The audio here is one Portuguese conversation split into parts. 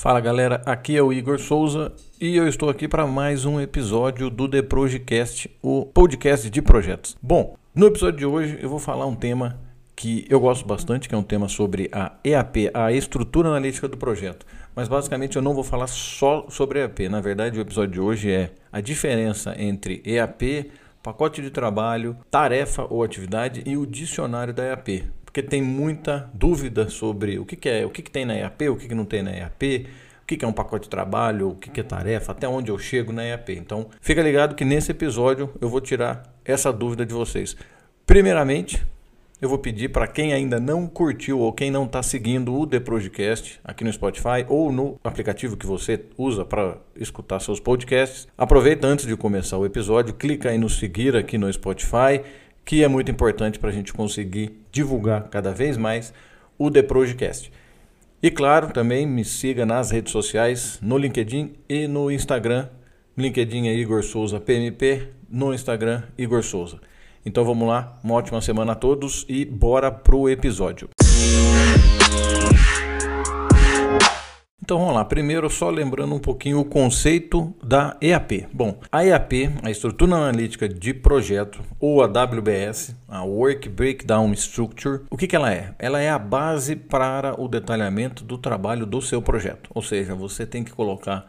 Fala galera, aqui é o Igor Souza e eu estou aqui para mais um episódio do The Projecast, o podcast de projetos. Bom, no episódio de hoje eu vou falar um tema que eu gosto bastante, que é um tema sobre a EAP, a estrutura analítica do projeto. Mas basicamente eu não vou falar só sobre EAP. Na verdade, o episódio de hoje é a diferença entre EAP, pacote de trabalho, tarefa ou atividade e o dicionário da EAP porque tem muita dúvida sobre o que, que é, o que, que tem na EAP, o que, que não tem na EAP, o que, que é um pacote de trabalho, o que, que é tarefa, até onde eu chego na EAP. Então, fica ligado que nesse episódio eu vou tirar essa dúvida de vocês. Primeiramente, eu vou pedir para quem ainda não curtiu ou quem não está seguindo o The Projecast aqui no Spotify ou no aplicativo que você usa para escutar seus podcasts, aproveita antes de começar o episódio, clica aí no seguir aqui no Spotify que é muito importante para a gente conseguir divulgar cada vez mais o The Projecast. E claro, também me siga nas redes sociais, no LinkedIn e no Instagram. LinkedIn é Igor Souza PMP, no Instagram Igor Souza. Então vamos lá, uma ótima semana a todos e bora pro episódio. Então vamos lá, primeiro só lembrando um pouquinho o conceito da EAP. Bom, a EAP, a Estrutura Analítica de Projeto, ou a WBS, a Work Breakdown Structure, o que, que ela é? Ela é a base para o detalhamento do trabalho do seu projeto. Ou seja, você tem que colocar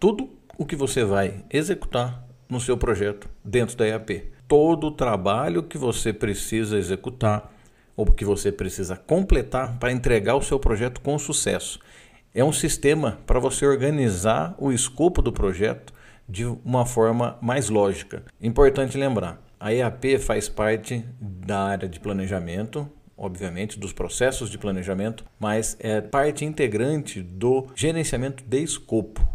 tudo o que você vai executar no seu projeto dentro da EAP. Todo o trabalho que você precisa executar ou que você precisa completar para entregar o seu projeto com sucesso é um sistema para você organizar o escopo do projeto de uma forma mais lógica. Importante lembrar, a EAP faz parte da área de planejamento, obviamente, dos processos de planejamento, mas é parte integrante do gerenciamento de escopo.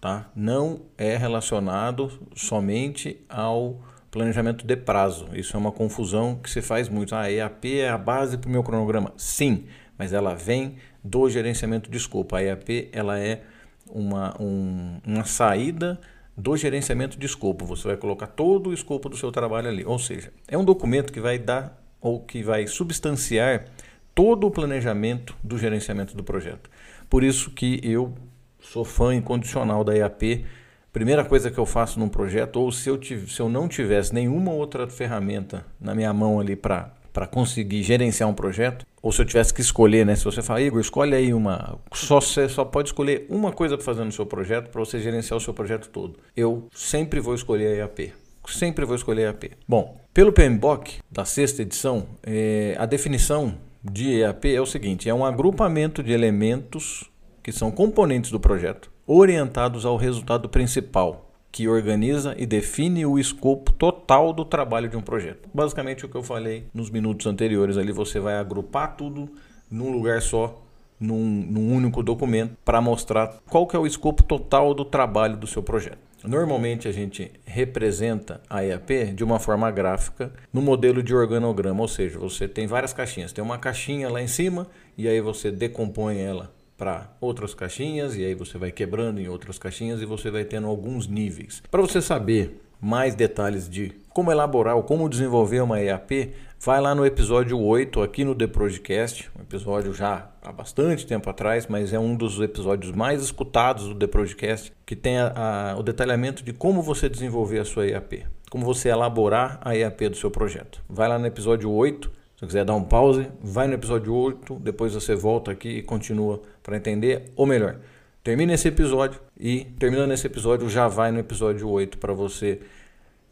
Tá? Não é relacionado somente ao planejamento de prazo. Isso é uma confusão que se faz muito. Ah, a EAP é a base para o meu cronograma. Sim, mas ela vem do gerenciamento de escopo. A EAP ela é uma, um, uma saída do gerenciamento de escopo. Você vai colocar todo o escopo do seu trabalho ali. Ou seja, é um documento que vai dar ou que vai substanciar todo o planejamento do gerenciamento do projeto. Por isso que eu sou fã incondicional da EAP. Primeira coisa que eu faço num projeto, ou se eu, se eu não tivesse nenhuma outra ferramenta na minha mão ali para conseguir gerenciar um projeto, ou se eu tivesse que escolher, né? Se você fala, Igor, escolhe aí uma. Só você só pode escolher uma coisa para fazer no seu projeto para você gerenciar o seu projeto todo. Eu sempre vou escolher a EAP. Sempre vou escolher a EAP. Bom, pelo PMBOK da sexta edição, é, a definição de EAP é o seguinte: é um agrupamento de elementos que são componentes do projeto orientados ao resultado principal, que organiza e define o escopo total do trabalho de um projeto. Basicamente o que eu falei nos minutos anteriores ali, você vai agrupar tudo num lugar só, num, num único documento, para mostrar qual que é o escopo total do trabalho do seu projeto. Normalmente a gente representa a EAP de uma forma gráfica no modelo de organograma, ou seja, você tem várias caixinhas. Tem uma caixinha lá em cima e aí você decompõe ela para outras caixinhas e aí você vai quebrando em outras caixinhas e você vai tendo alguns níveis. Para você saber mais detalhes de como elaborar ou como desenvolver uma EAP, vai lá no episódio 8 aqui no The Projecast, um episódio já há bastante tempo atrás, mas é um dos episódios mais escutados do The Projecast, que tem a, a, o detalhamento de como você desenvolver a sua EAP, como você elaborar a EAP do seu projeto. Vai lá no episódio 8 se quiser dar um pause, vai no episódio 8, depois você volta aqui e continua para entender, ou melhor, termina esse episódio e terminando esse episódio já vai no episódio 8 para você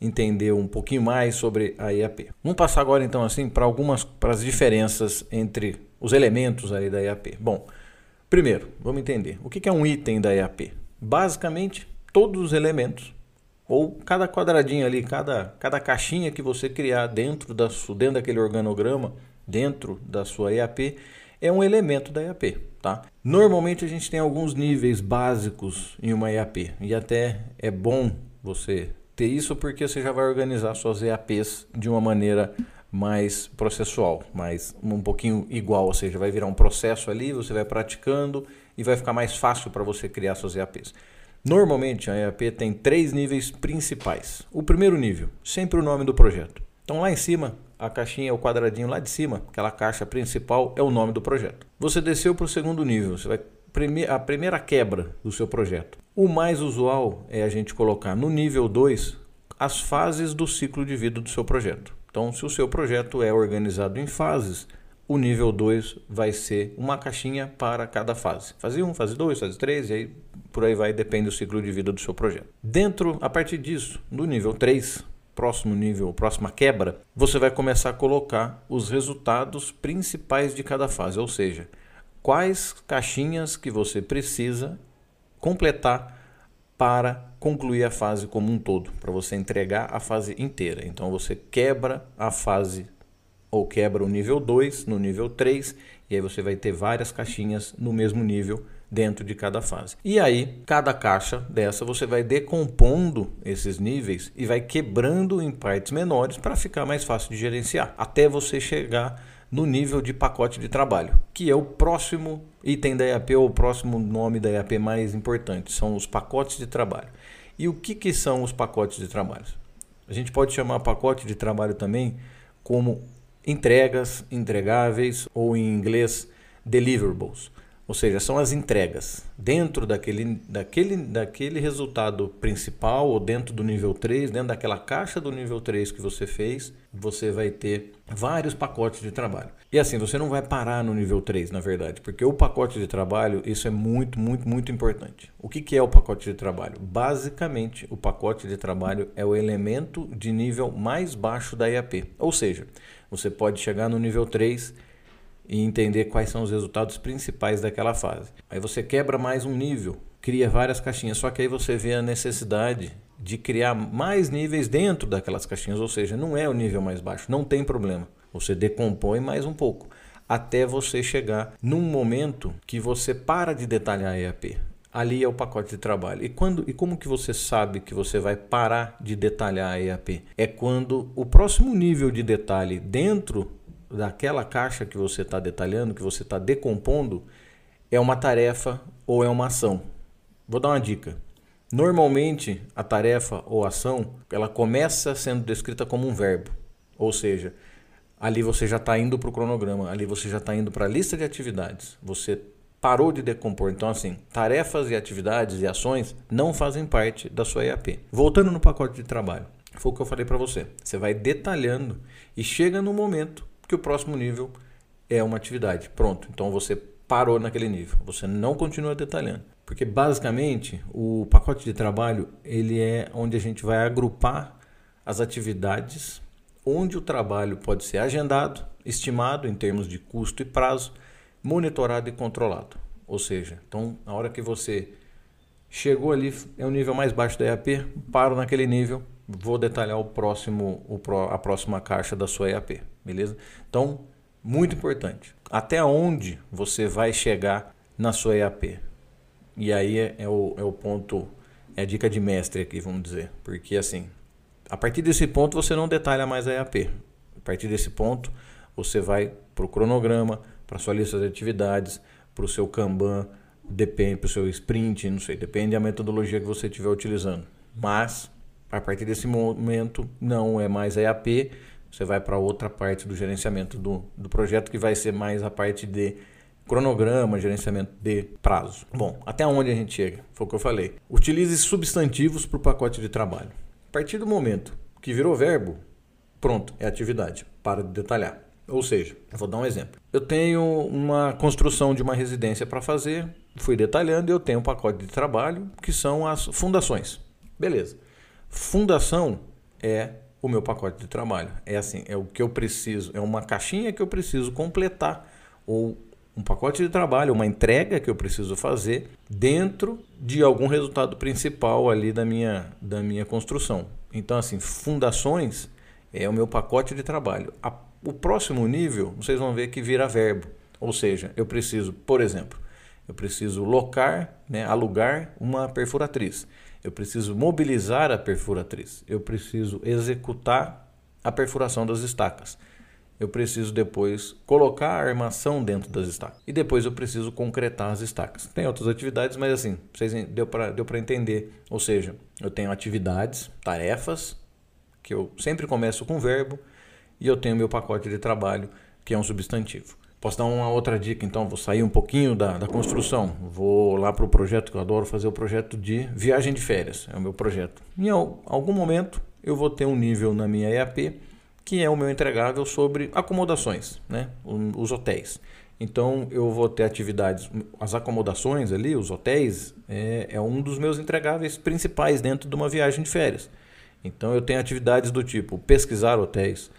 entender um pouquinho mais sobre a IAP. Vamos passar agora então assim para algumas para as diferenças entre os elementos aí da IAP. Bom, primeiro, vamos entender o que é um item da IAP. Basicamente, todos os elementos ou cada quadradinho ali, cada, cada caixinha que você criar dentro, da, dentro daquele organograma, dentro da sua EAP, é um elemento da EAP. Tá? Normalmente a gente tem alguns níveis básicos em uma EAP e até é bom você ter isso porque você já vai organizar suas EAPs de uma maneira mais processual, mais um pouquinho igual, ou seja, vai virar um processo ali, você vai praticando e vai ficar mais fácil para você criar suas EAPs. Normalmente a EAP tem três níveis principais. O primeiro nível, sempre o nome do projeto. Então lá em cima, a caixinha, o quadradinho lá de cima, aquela caixa principal é o nome do projeto. Você desceu para o segundo nível, você vai a primeira quebra do seu projeto. O mais usual é a gente colocar no nível 2 as fases do ciclo de vida do seu projeto. Então, se o seu projeto é organizado em fases, o nível 2 vai ser uma caixinha para cada fase. Fase 1, um, fase 2, fase 3 e aí por aí vai, depende do ciclo de vida do seu projeto. Dentro, a partir disso, no nível 3, próximo nível, próxima quebra, você vai começar a colocar os resultados principais de cada fase, ou seja, quais caixinhas que você precisa completar para concluir a fase como um todo, para você entregar a fase inteira. Então você quebra a fase ou quebra o nível 2 no nível 3 e aí você vai ter várias caixinhas no mesmo nível dentro de cada fase. E aí, cada caixa dessa você vai decompondo esses níveis e vai quebrando em partes menores para ficar mais fácil de gerenciar, até você chegar no nível de pacote de trabalho, que é o próximo item da EAP ou o próximo nome da EAP mais importante, são os pacotes de trabalho. E o que, que são os pacotes de trabalho? A gente pode chamar pacote de trabalho também como entregas, entregáveis ou em inglês deliverables. Ou seja, são as entregas. Dentro daquele, daquele, daquele resultado principal, ou dentro do nível 3, dentro daquela caixa do nível 3 que você fez, você vai ter vários pacotes de trabalho. E assim, você não vai parar no nível 3, na verdade, porque o pacote de trabalho, isso é muito, muito, muito importante. O que, que é o pacote de trabalho? Basicamente, o pacote de trabalho é o elemento de nível mais baixo da EAP. Ou seja, você pode chegar no nível 3 e entender quais são os resultados principais daquela fase. Aí você quebra mais um nível, cria várias caixinhas, só que aí você vê a necessidade de criar mais níveis dentro daquelas caixinhas, ou seja, não é o nível mais baixo, não tem problema. Você decompõe mais um pouco até você chegar num momento que você para de detalhar a EAP. Ali é o pacote de trabalho. E quando e como que você sabe que você vai parar de detalhar a EAP? É quando o próximo nível de detalhe dentro daquela caixa que você está detalhando, que você está decompondo, é uma tarefa ou é uma ação. Vou dar uma dica. Normalmente, a tarefa ou ação, ela começa sendo descrita como um verbo. Ou seja, ali você já está indo para o cronograma, ali você já está indo para a lista de atividades. Você parou de decompor. Então, assim, tarefas e atividades e ações não fazem parte da sua EAP. Voltando no pacote de trabalho, foi o que eu falei para você. Você vai detalhando e chega no momento que o próximo nível é uma atividade. Pronto, então você parou naquele nível, você não continua detalhando. Porque basicamente o pacote de trabalho ele é onde a gente vai agrupar as atividades onde o trabalho pode ser agendado, estimado em termos de custo e prazo, monitorado e controlado. Ou seja, então na hora que você chegou ali, é o nível mais baixo da EAP, paro naquele nível, vou detalhar o próximo, o, a próxima caixa da sua EAP beleza? Então, muito importante. Até onde você vai chegar na sua EAP? E aí é, é, o, é o ponto, é a dica de mestre aqui, vamos dizer. Porque assim, a partir desse ponto você não detalha mais a EAP. A partir desse ponto, você vai para o cronograma, para sua lista de atividades, para o seu Kanban, depende para o seu sprint, não sei, depende da metodologia que você estiver utilizando. Mas a partir desse momento não é mais a EAP, você vai para outra parte do gerenciamento do, do projeto, que vai ser mais a parte de cronograma, gerenciamento de prazo. Bom, até onde a gente chega? Foi o que eu falei. Utilize substantivos para o pacote de trabalho. A partir do momento que virou verbo, pronto, é atividade. Para de detalhar. Ou seja, vou dar um exemplo. Eu tenho uma construção de uma residência para fazer, fui detalhando e eu tenho um pacote de trabalho que são as fundações. Beleza. Fundação é o meu pacote de trabalho. É assim, é o que eu preciso, é uma caixinha que eu preciso completar ou um pacote de trabalho, uma entrega que eu preciso fazer dentro de algum resultado principal ali da minha, da minha construção. Então, assim, fundações é o meu pacote de trabalho. A, o próximo nível, vocês vão ver que vira verbo. Ou seja, eu preciso, por exemplo, eu preciso locar, né, alugar uma perfuratriz. Eu preciso mobilizar a perfuratriz. Eu preciso executar a perfuração das estacas. Eu preciso depois colocar a armação dentro das estacas. E depois eu preciso concretar as estacas. Tem outras atividades, mas assim, vocês deu para deu entender. Ou seja, eu tenho atividades, tarefas, que eu sempre começo com verbo, e eu tenho meu pacote de trabalho, que é um substantivo. Posso dar uma outra dica, então, vou sair um pouquinho da, da construção, vou lá para o projeto que eu adoro fazer, o projeto de viagem de férias, é o meu projeto. Em algum momento eu vou ter um nível na minha EAP que é o meu entregável sobre acomodações, né? os hotéis. Então eu vou ter atividades, as acomodações ali, os hotéis, é, é um dos meus entregáveis principais dentro de uma viagem de férias. Então eu tenho atividades do tipo pesquisar hotéis,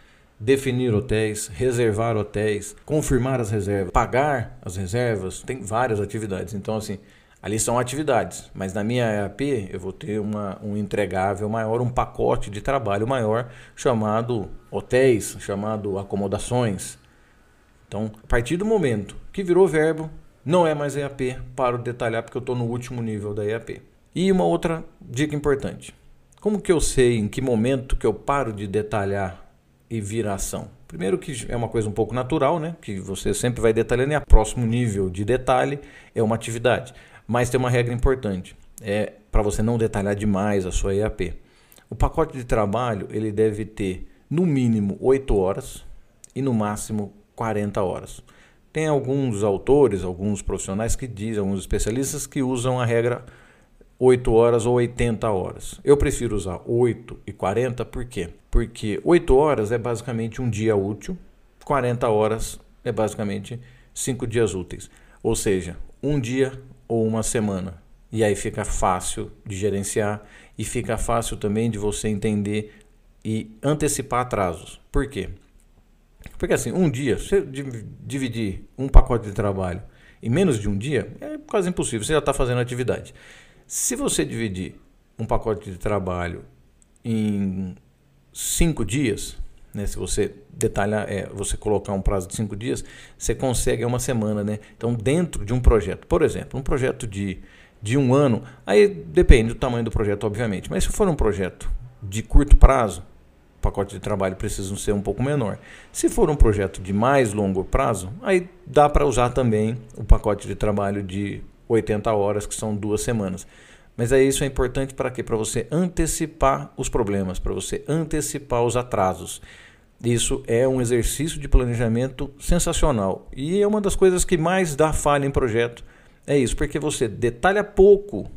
definir hotéis, reservar hotéis, confirmar as reservas, pagar as reservas, tem várias atividades. Então, assim, ali são atividades, mas na minha EAP eu vou ter uma, um entregável maior, um pacote de trabalho maior chamado hotéis, chamado acomodações. Então, a partir do momento que virou verbo, não é mais EAP, paro de detalhar porque eu estou no último nível da EAP. E uma outra dica importante. Como que eu sei em que momento que eu paro de detalhar e vira ação? Primeiro que é uma coisa um pouco natural, né? Que você sempre vai detalhando e a próximo nível de detalhe é uma atividade. Mas tem uma regra importante, é para você não detalhar demais a sua EAP. O pacote de trabalho ele deve ter no mínimo 8 horas e no máximo 40 horas. Tem alguns autores, alguns profissionais que dizem, alguns especialistas que usam a regra 8 horas ou 80 horas. Eu prefiro usar 8 e 40, por quê? Porque 8 horas é basicamente um dia útil, 40 horas é basicamente 5 dias úteis. Ou seja, um dia ou uma semana. E aí fica fácil de gerenciar e fica fácil também de você entender e antecipar atrasos. Por quê? Porque assim, um dia, você dividir um pacote de trabalho em menos de um dia, é quase impossível, você já está fazendo atividade. Se você dividir um pacote de trabalho em cinco dias, né, se você detalhar, é, você colocar um prazo de cinco dias, você consegue uma semana. Né? Então, dentro de um projeto, por exemplo, um projeto de, de um ano, aí depende do tamanho do projeto, obviamente, mas se for um projeto de curto prazo, o pacote de trabalho precisa ser um pouco menor. Se for um projeto de mais longo prazo, aí dá para usar também o pacote de trabalho de 80 horas, que são duas semanas. Mas aí isso é importante para quê? Para você antecipar os problemas, para você antecipar os atrasos. Isso é um exercício de planejamento sensacional. E é uma das coisas que mais dá falha em projeto. É isso, porque você detalha pouco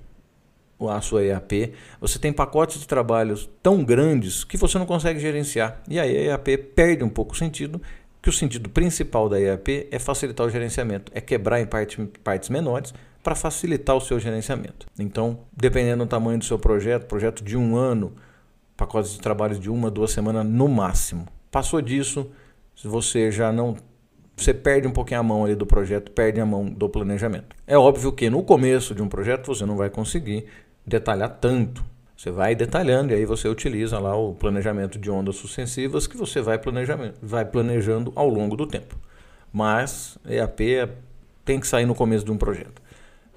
a sua EAP, você tem pacotes de trabalhos tão grandes que você não consegue gerenciar. E aí a EAP perde um pouco o sentido, que o sentido principal da EAP é facilitar o gerenciamento, é quebrar em parte, partes menores para facilitar o seu gerenciamento. Então, dependendo do tamanho do seu projeto, projeto de um ano, pacotes de trabalho de uma, duas semanas no máximo. Passou disso, você já não você perde um pouquinho a mão ali do projeto, perde a mão do planejamento. É óbvio que no começo de um projeto você não vai conseguir detalhar tanto. Você vai detalhando e aí você utiliza lá o planejamento de ondas sucessivas que você vai, vai planejando ao longo do tempo. Mas EAP é, tem que sair no começo de um projeto.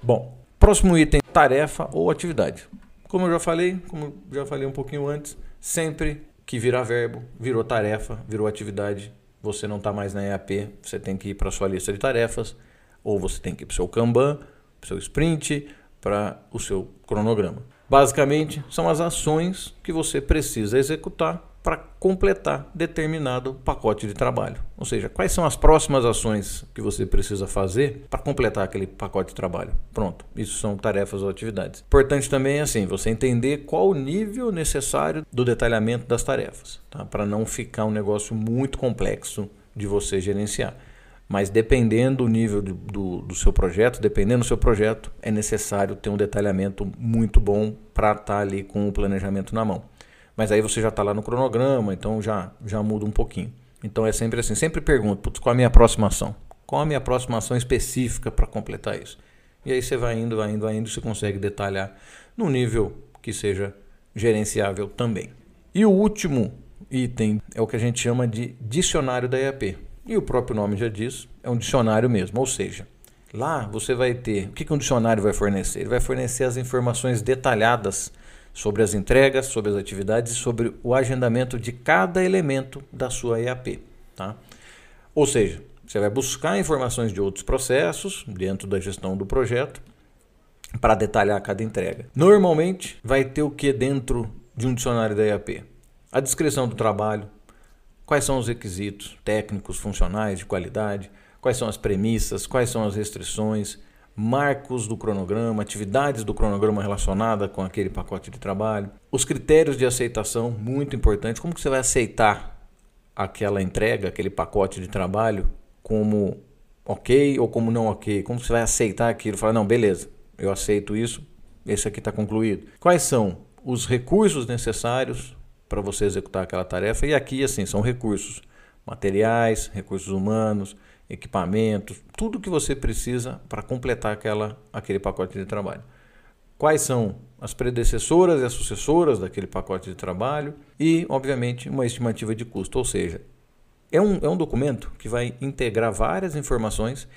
Bom, próximo item, tarefa ou atividade. Como eu já falei, como já falei um pouquinho antes, sempre que virar verbo, virou tarefa, virou atividade, você não está mais na EAP, você tem que ir para sua lista de tarefas, ou você tem que ir para o seu Kanban, para o seu sprint, para o seu cronograma. Basicamente, são as ações que você precisa executar para completar determinado pacote de trabalho. Ou seja, quais são as próximas ações que você precisa fazer para completar aquele pacote de trabalho. Pronto, isso são tarefas ou atividades. Importante também é assim, você entender qual o nível necessário do detalhamento das tarefas, tá? para não ficar um negócio muito complexo de você gerenciar. Mas dependendo do nível do, do, do, seu projeto, dependendo do seu projeto, é necessário ter um detalhamento muito bom para estar tá ali com o planejamento na mão. Mas aí você já está lá no cronograma, então já, já muda um pouquinho. Então é sempre assim, sempre pergunto, qual a minha próxima ação? Qual a minha próxima ação específica para completar isso? E aí você vai indo, vai indo, vai indo, você consegue detalhar no nível que seja gerenciável também. E o último item é o que a gente chama de dicionário da EAP. E o próprio nome já diz, é um dicionário mesmo, ou seja, lá você vai ter, o que, que um dicionário vai fornecer? Ele vai fornecer as informações detalhadas sobre as entregas, sobre as atividades e sobre o agendamento de cada elemento da sua EAP. Tá? Ou seja, você vai buscar informações de outros processos dentro da gestão do projeto para detalhar cada entrega. Normalmente vai ter o que dentro de um dicionário da EAP? A descrição do trabalho, quais são os requisitos técnicos, funcionais, de qualidade, quais são as premissas, quais são as restrições, marcos do cronograma, atividades do cronograma relacionada com aquele pacote de trabalho, os critérios de aceitação, muito importante, como que você vai aceitar aquela entrega, aquele pacote de trabalho como ok ou como não ok, como você vai aceitar aquilo, falar não, beleza, eu aceito isso, esse aqui está concluído. Quais são os recursos necessários para você executar aquela tarefa? E aqui, assim, são recursos materiais, recursos humanos, equipamentos, tudo que você precisa para completar aquela, aquele pacote de trabalho. Quais são as predecessoras e as sucessoras daquele pacote de trabalho e, obviamente, uma estimativa de custo. Ou seja, é um, é um documento que vai integrar várias informações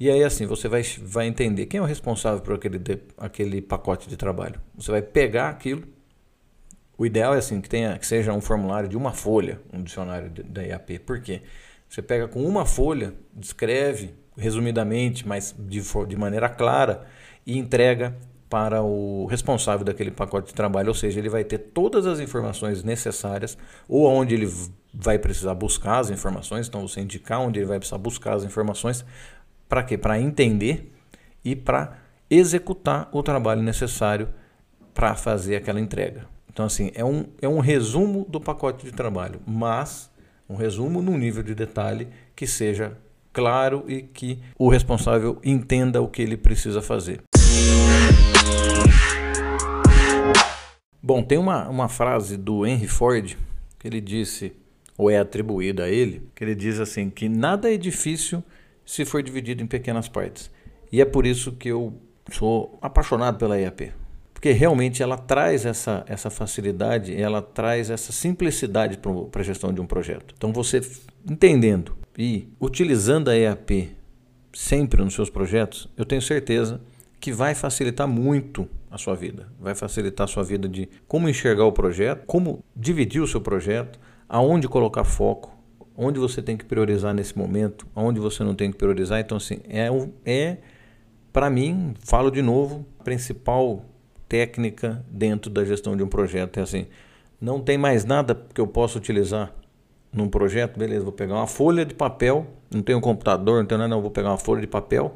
e aí assim você vai, vai entender quem é o responsável por aquele, aquele pacote de trabalho. Você vai pegar aquilo. O ideal é assim que tenha que seja um formulário de uma folha, um dicionário da IAP. Por quê? Você pega com uma folha, descreve resumidamente, mas de, de maneira clara, e entrega para o responsável daquele pacote de trabalho, ou seja, ele vai ter todas as informações necessárias ou onde ele vai precisar buscar as informações, então você indicar onde ele vai precisar buscar as informações para quê? Para entender e para executar o trabalho necessário para fazer aquela entrega. Então assim, é um, é um resumo do pacote de trabalho, mas um resumo num nível de detalhe que seja claro e que o responsável entenda o que ele precisa fazer. Bom, tem uma, uma frase do Henry Ford que ele disse, ou é atribuída a ele, que ele diz assim: que nada é difícil se for dividido em pequenas partes. E é por isso que eu sou apaixonado pela EAP porque realmente ela traz essa, essa facilidade, ela traz essa simplicidade para a gestão de um projeto. Então você entendendo e utilizando a EAP sempre nos seus projetos, eu tenho certeza que vai facilitar muito a sua vida. Vai facilitar a sua vida de como enxergar o projeto, como dividir o seu projeto, aonde colocar foco, onde você tem que priorizar nesse momento, aonde você não tem que priorizar. Então, assim, é, é para mim, falo de novo, principal técnica dentro da gestão de um projeto. É assim, não tem mais nada que eu possa utilizar num projeto, beleza, vou pegar uma folha de papel, não tenho computador, não tenho nada, não, vou pegar uma folha de papel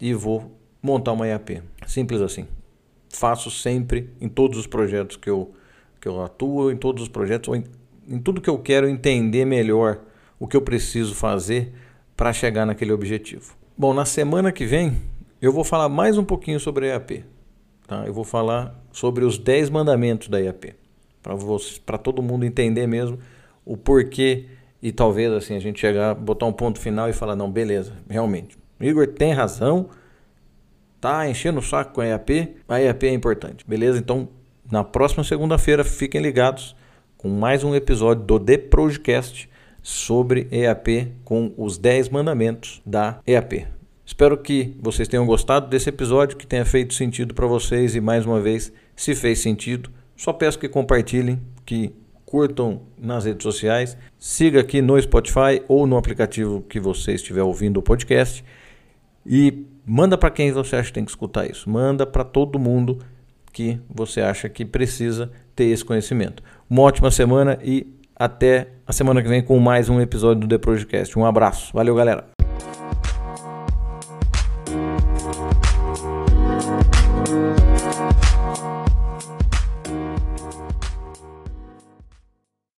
e vou montar uma EAP. Simples assim. Faço sempre em todos os projetos que eu, que eu atuo, em todos os projetos, ou em, em tudo que eu quero entender melhor o que eu preciso fazer para chegar naquele objetivo. Bom, na semana que vem eu vou falar mais um pouquinho sobre a EAP. Tá? Eu vou falar sobre os 10 mandamentos da IAP, para todo mundo entender mesmo o porquê e talvez assim a gente chegar, botar um ponto final e falar não, beleza, realmente. Igor tem razão, tá enchendo o saco com a IAP, a IAP é importante, beleza? Então, na próxima segunda-feira, fiquem ligados com mais um episódio do The Projecast sobre EAP com os 10 mandamentos da EAP. Espero que vocês tenham gostado desse episódio, que tenha feito sentido para vocês e mais uma vez, se fez sentido, só peço que compartilhem, que curtam nas redes sociais, siga aqui no Spotify ou no aplicativo que você estiver ouvindo o podcast e manda para quem você acha que tem que escutar isso. Manda para todo mundo que você acha que precisa ter esse conhecimento. Uma ótima semana e até a semana que vem com mais um episódio do The Projecast. Um abraço. Valeu, galera.